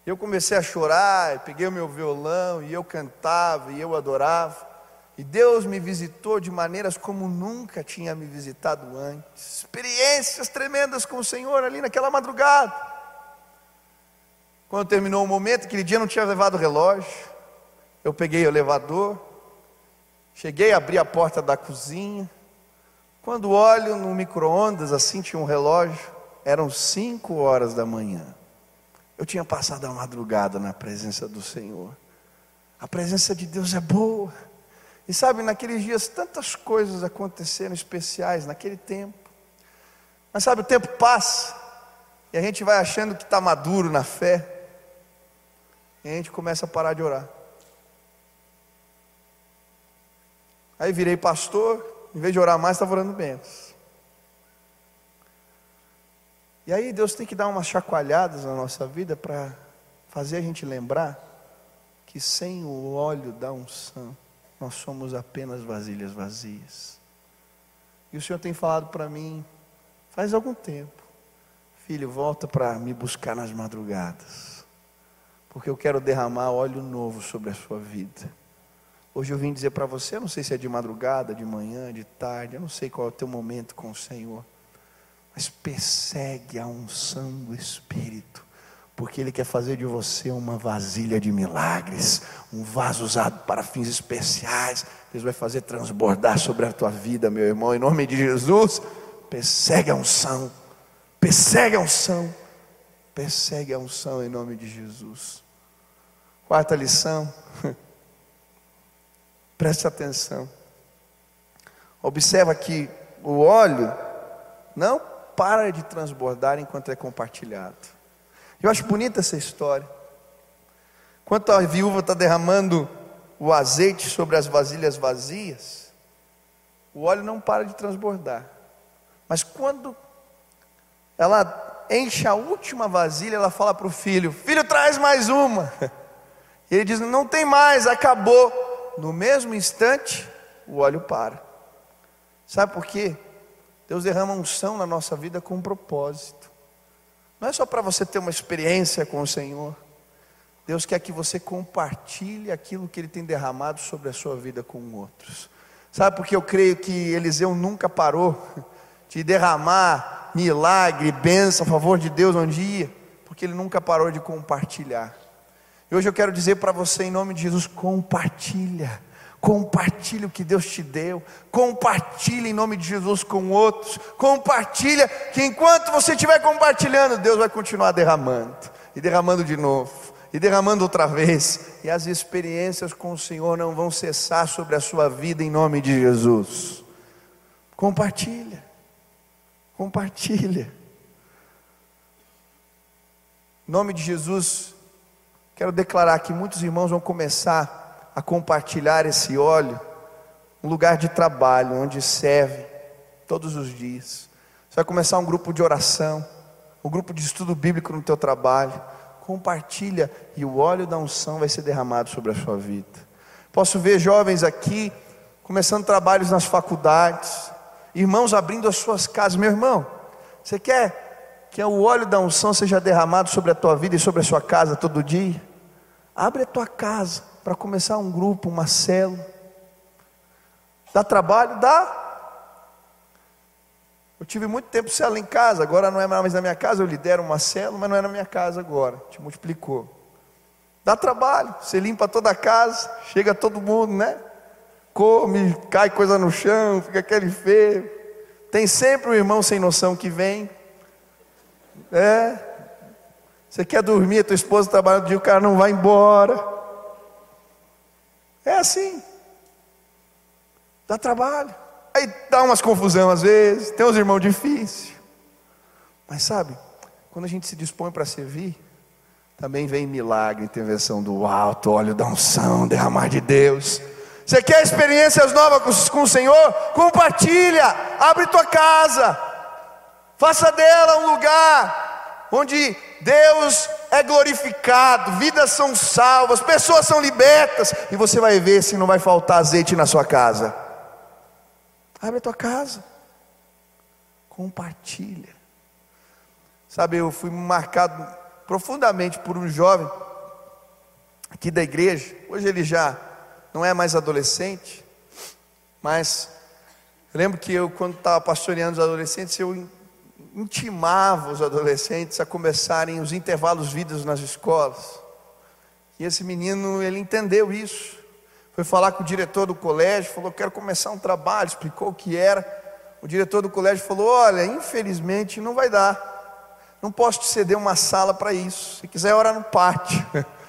Eu comecei a chorar, peguei o meu violão e eu cantava e eu adorava. E Deus me visitou de maneiras como nunca tinha me visitado antes. Experiências tremendas com o Senhor ali naquela madrugada. Quando terminou o momento, aquele dia não tinha levado o relógio. Eu peguei o elevador, cheguei, abri a porta da cozinha. Quando olho no micro-ondas, assim tinha um relógio, eram cinco horas da manhã. Eu tinha passado a madrugada na presença do Senhor. A presença de Deus é boa. E sabe, naqueles dias tantas coisas aconteceram especiais naquele tempo. Mas sabe, o tempo passa e a gente vai achando que está maduro na fé. E a gente começa a parar de orar. Aí virei pastor, em vez de orar mais, estava orando menos. E aí Deus tem que dar umas chacoalhadas na nossa vida para fazer a gente lembrar que sem o óleo da unção, nós somos apenas vasilhas vazias. E o Senhor tem falado para mim, faz algum tempo, filho, volta para me buscar nas madrugadas, porque eu quero derramar óleo novo sobre a sua vida. Hoje eu vim dizer para você, eu não sei se é de madrugada, de manhã, de tarde, eu não sei qual é o teu momento com o Senhor, mas persegue a unção do Espírito porque Ele quer fazer de você uma vasilha de milagres, um vaso usado para fins especiais. Deus vai fazer transbordar sobre a tua vida, meu irmão, em nome de Jesus. Persegue a unção, persegue a unção, persegue a unção em nome de Jesus. Quarta lição: Preste atenção. Observa que o óleo não para de transbordar enquanto é compartilhado. Eu acho bonita essa história. Enquanto a viúva está derramando o azeite sobre as vasilhas vazias, o óleo não para de transbordar. Mas quando ela enche a última vasilha, ela fala para o filho: Filho, traz mais uma. E ele diz: Não tem mais, acabou. No mesmo instante, o óleo para. Sabe por quê? Deus derrama unção na nossa vida com um propósito. Não é só para você ter uma experiência com o Senhor. Deus quer que você compartilhe aquilo que Ele tem derramado sobre a sua vida com outros. Sabe porque eu creio que Eliseu nunca parou de derramar milagre, bênção a favor de Deus um dia, porque ele nunca parou de compartilhar. E hoje eu quero dizer para você, em nome de Jesus, compartilha. Compartilhe o que Deus te deu. Compartilhe em nome de Jesus com outros. Compartilha que enquanto você estiver compartilhando, Deus vai continuar derramando e derramando de novo e derramando outra vez. E as experiências com o Senhor não vão cessar sobre a sua vida em nome de Jesus. Compartilha. Compartilha. Em nome de Jesus, quero declarar que muitos irmãos vão começar a compartilhar esse óleo um lugar de trabalho, onde serve todos os dias. Você vai começar um grupo de oração, um grupo de estudo bíblico no teu trabalho compartilha e o óleo da unção vai ser derramado sobre a sua vida. Posso ver jovens aqui começando trabalhos nas faculdades, irmãos abrindo as suas casas. Meu irmão, você quer que o óleo da unção seja derramado sobre a tua vida e sobre a sua casa todo dia? Abre a tua casa para começar um grupo, uma célula. Dá trabalho? Dá. Eu tive muito tempo célula em casa, agora não é mais na minha casa, eu lidero uma célula, mas não é na minha casa agora, te multiplicou. Dá trabalho, você limpa toda a casa, chega todo mundo, né? Come, cai coisa no chão, fica aquele feio. Tem sempre um irmão sem noção que vem. É. Você quer dormir, a tua esposa trabalha o dia, o cara não vai embora. É assim. Dá trabalho. Aí dá umas confusão às vezes, tem uns irmãos difíceis. Mas sabe, quando a gente se dispõe para servir, também vem milagre, intervenção do alto, óleo da unção, derramar de Deus. Você quer experiências novas com o Senhor? Compartilha, abre tua casa, faça dela um lugar onde Deus é glorificado, vidas são salvas, pessoas são libertas, e você vai ver se não vai faltar azeite na sua casa. Abre a tua casa. Compartilha. Sabe, eu fui marcado profundamente por um jovem aqui da igreja. Hoje ele já não é mais adolescente, mas eu lembro que eu, quando estava pastoreando os adolescentes, eu intimava os adolescentes a começarem os intervalos vidas nas escolas. E esse menino, ele entendeu isso. Foi falar com o diretor do colégio, falou: Quero começar um trabalho. Explicou o que era. O diretor do colégio falou: Olha, infelizmente não vai dar. Não posso te ceder uma sala para isso. Se quiser orar no pátio.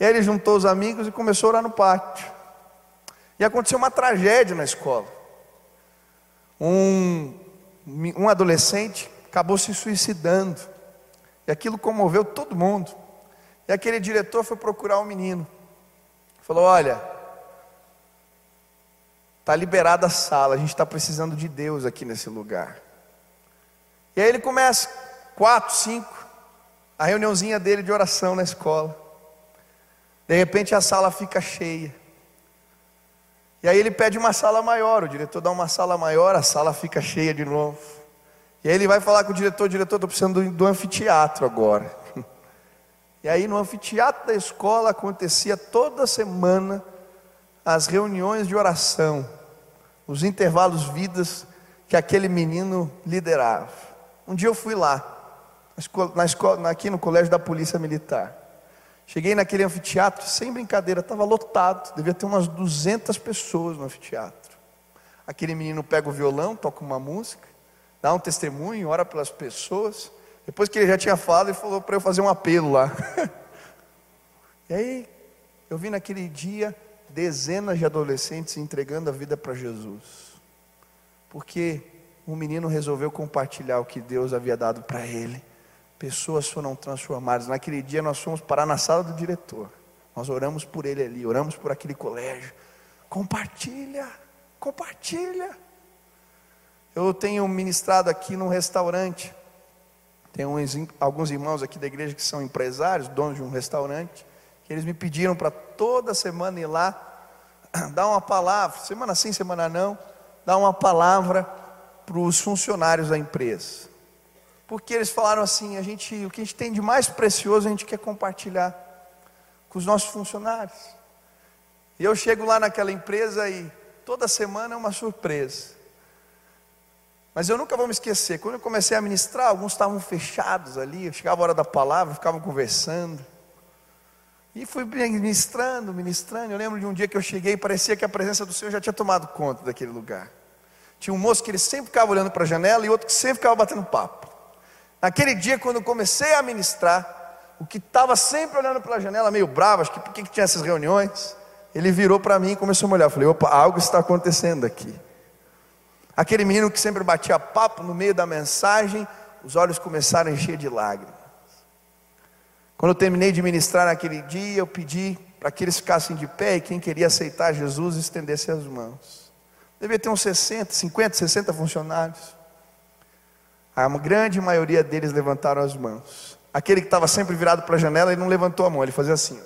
E aí ele juntou os amigos e começou a orar no pátio. E aconteceu uma tragédia na escola. Um, um adolescente acabou se suicidando. E aquilo comoveu todo mundo. E aquele diretor foi procurar o um menino. Falou: Olha, Está liberada a sala, a gente está precisando de Deus aqui nesse lugar. E aí ele começa, quatro, cinco, a reuniãozinha dele de oração na escola. De repente a sala fica cheia. E aí ele pede uma sala maior, o diretor dá uma sala maior, a sala fica cheia de novo. E aí ele vai falar com o diretor, diretor, estou precisando do, do anfiteatro agora. E aí no anfiteatro da escola acontecia toda semana as reuniões de oração os intervalos vidas que aquele menino liderava. Um dia eu fui lá, na escola, aqui no colégio da Polícia Militar. Cheguei naquele anfiteatro, sem brincadeira, estava lotado, devia ter umas 200 pessoas no anfiteatro. Aquele menino pega o violão, toca uma música, dá um testemunho, ora pelas pessoas. Depois que ele já tinha falado, ele falou para eu fazer um apelo lá. e aí, eu vi naquele dia dezenas de adolescentes entregando a vida para Jesus. Porque um menino resolveu compartilhar o que Deus havia dado para ele. Pessoas foram transformadas. Naquele dia nós fomos parar na sala do diretor. Nós oramos por ele ali, oramos por aquele colégio. Compartilha, compartilha. Eu tenho ministrado aqui num restaurante. Tem uns, alguns irmãos aqui da igreja que são empresários, donos de um restaurante, que eles me pediram para toda semana ir lá, dar uma palavra, semana sim, semana não, dar uma palavra para os funcionários da empresa. Porque eles falaram assim, a gente, o que a gente tem de mais precioso a gente quer compartilhar com os nossos funcionários. E eu chego lá naquela empresa e toda semana é uma surpresa. Mas eu nunca vou me esquecer, quando eu comecei a ministrar, alguns estavam fechados ali, chegava a hora da palavra, ficavam conversando. E fui ministrando, ministrando. Eu lembro de um dia que eu cheguei e parecia que a presença do Senhor já tinha tomado conta daquele lugar. Tinha um moço que ele sempre ficava olhando para a janela e outro que sempre ficava batendo papo. Naquele dia, quando comecei a ministrar, o que estava sempre olhando pela janela, meio bravo, acho que por que tinha essas reuniões, ele virou para mim e começou a me olhar. Eu falei: opa, algo está acontecendo aqui. Aquele menino que sempre batia papo no meio da mensagem, os olhos começaram a encher de lágrimas. Quando eu terminei de ministrar naquele dia, eu pedi para que eles ficassem de pé e quem queria aceitar Jesus estendesse as mãos. Devia ter uns 60, 50, 60 funcionários. A grande maioria deles levantaram as mãos. Aquele que estava sempre virado para a janela, ele não levantou a mão, ele fazia assim.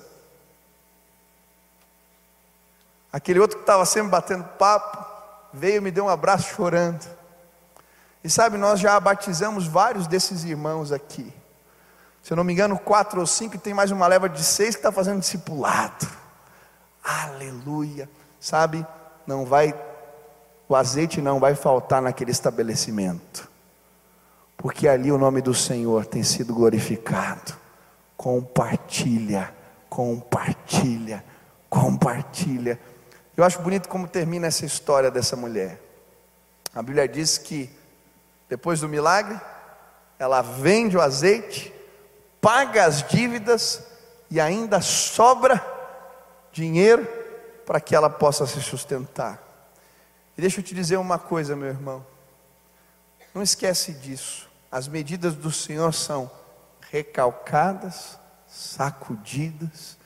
Aquele outro que estava sempre batendo papo, veio me deu um abraço chorando. E sabe, nós já batizamos vários desses irmãos aqui. Se eu não me engano, quatro ou cinco, e tem mais uma leva de seis que está fazendo discipulado. Aleluia. Sabe, não vai o azeite não vai faltar naquele estabelecimento, porque ali o nome do Senhor tem sido glorificado. Compartilha, compartilha, compartilha. Eu acho bonito como termina essa história dessa mulher. A Bíblia diz que depois do milagre, ela vende o azeite, paga as dívidas e ainda sobra dinheiro para que ela possa se sustentar. E deixa eu te dizer uma coisa, meu irmão. Não esquece disso. As medidas do Senhor são recalcadas, sacudidas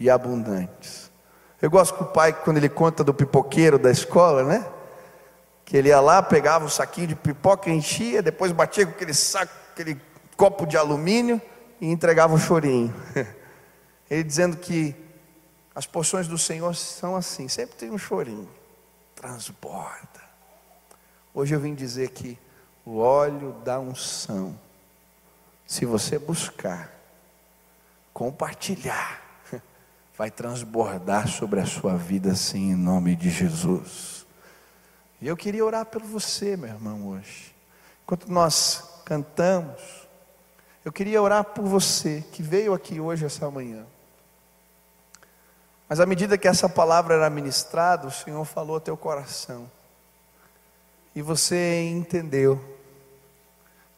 e abundantes. Eu gosto que o pai, quando ele conta do pipoqueiro da escola, né? Que ele ia lá, pegava o um saquinho de pipoca, enchia, depois batia com aquele saco, aquele copo de alumínio e entregava o chorinho. Ele dizendo que as porções do Senhor são assim, sempre tem um chorinho transborda. Hoje eu vim dizer que o óleo da unção, se você buscar, compartilhar, vai transbordar sobre a sua vida, sim, em nome de Jesus. E eu queria orar por você, meu irmão, hoje. Enquanto nós cantamos, eu queria orar por você que veio aqui hoje, essa manhã. Mas à medida que essa palavra era ministrada, o Senhor falou ao teu coração. E você entendeu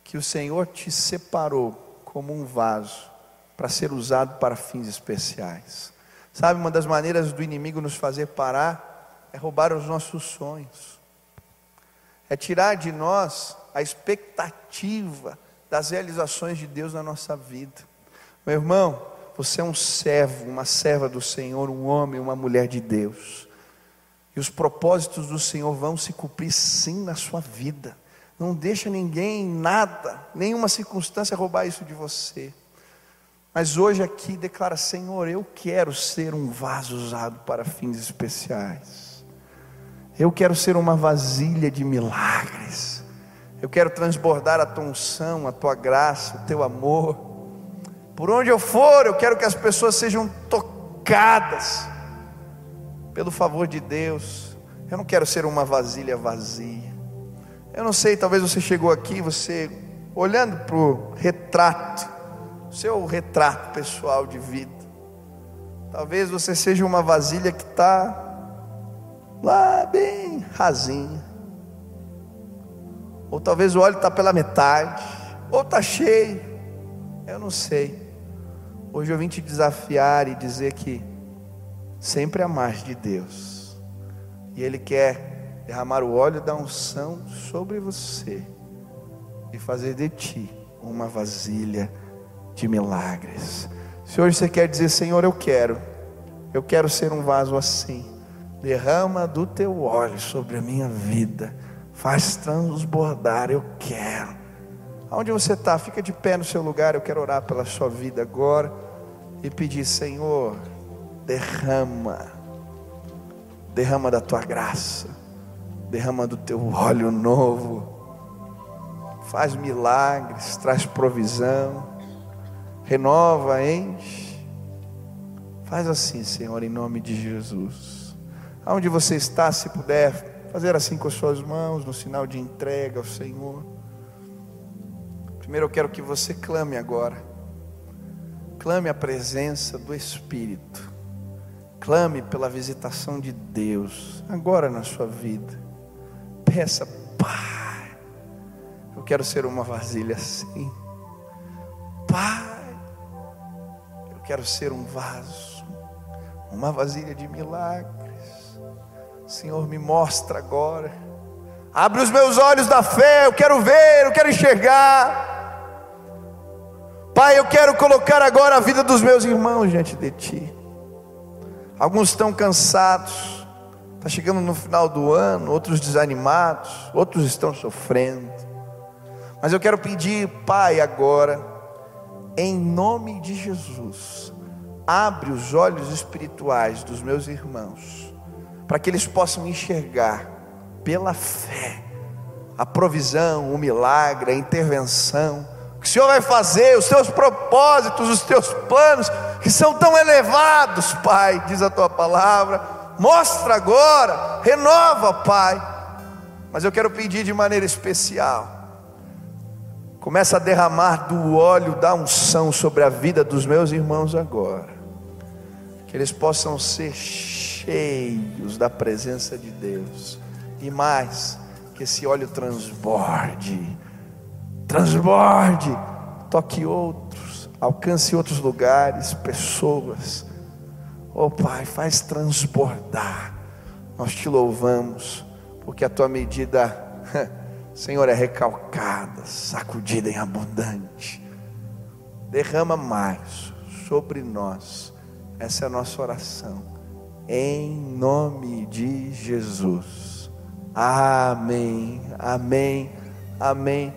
que o Senhor te separou como um vaso para ser usado para fins especiais. Sabe, uma das maneiras do inimigo nos fazer parar é roubar os nossos sonhos. É tirar de nós a expectativa das realizações de Deus na nossa vida. Meu irmão, você é um servo, uma serva do Senhor, um homem, uma mulher de Deus. E os propósitos do Senhor vão se cumprir sim na sua vida. Não deixa ninguém, nada, nenhuma circunstância roubar isso de você. Mas hoje aqui declara: Senhor, eu quero ser um vaso usado para fins especiais. Eu quero ser uma vasilha de milagres. Eu quero transbordar a tua unção, a tua graça, o teu amor. Por onde eu for, eu quero que as pessoas sejam tocadas pelo favor de Deus. Eu não quero ser uma vasilha vazia. Eu não sei, talvez você chegou aqui, você olhando para o retrato, seu retrato pessoal de vida. Talvez você seja uma vasilha que está lá bem rasinha. Ou talvez o óleo está pela metade, ou está cheio. Eu não sei. Hoje eu vim te desafiar e dizer que sempre a mais de Deus. E Ele quer derramar o óleo da unção sobre você e fazer de ti uma vasilha de milagres. Se hoje você quer dizer, Senhor, eu quero, eu quero ser um vaso assim, derrama do teu óleo sobre a minha vida, faz transbordar, eu quero. Aonde você está, fica de pé no seu lugar, eu quero orar pela sua vida agora e pedir, Senhor, derrama, derrama da tua graça, derrama do teu óleo novo, faz milagres, traz provisão, renova, enche. Faz assim, Senhor, em nome de Jesus. Aonde você está, se puder, fazer assim com as suas mãos, no sinal de entrega ao Senhor. Primeiro eu quero que você clame agora. Clame a presença do Espírito. Clame pela visitação de Deus agora na sua vida. Peça, Pai, eu quero ser uma vasilha assim. Pai, eu quero ser um vaso, uma vasilha de milagres. Senhor, me mostra agora. Abre os meus olhos da fé, eu quero ver, eu quero enxergar. Pai, eu quero colocar agora a vida dos meus irmãos diante de Ti. Alguns estão cansados, está chegando no final do ano, outros desanimados, outros estão sofrendo. Mas eu quero pedir, Pai, agora, em nome de Jesus, abre os olhos espirituais dos meus irmãos, para que eles possam enxergar pela fé a provisão, o milagre, a intervenção, o que o Senhor vai fazer, os teus propósitos, os teus planos, que são tão elevados, Pai, diz a tua palavra. Mostra agora, renova, Pai. Mas eu quero pedir de maneira especial. Começa a derramar do óleo da unção sobre a vida dos meus irmãos agora. Que eles possam ser cheios da presença de Deus. E mais, que esse óleo transborde transborde, toque outros, alcance outros lugares, pessoas. Oh Pai, faz transbordar. Nós te louvamos, porque a tua medida, Senhor, é recalcada, sacudida em abundante. Derrama mais sobre nós. Essa é a nossa oração. Em nome de Jesus. Amém. Amém. Amém.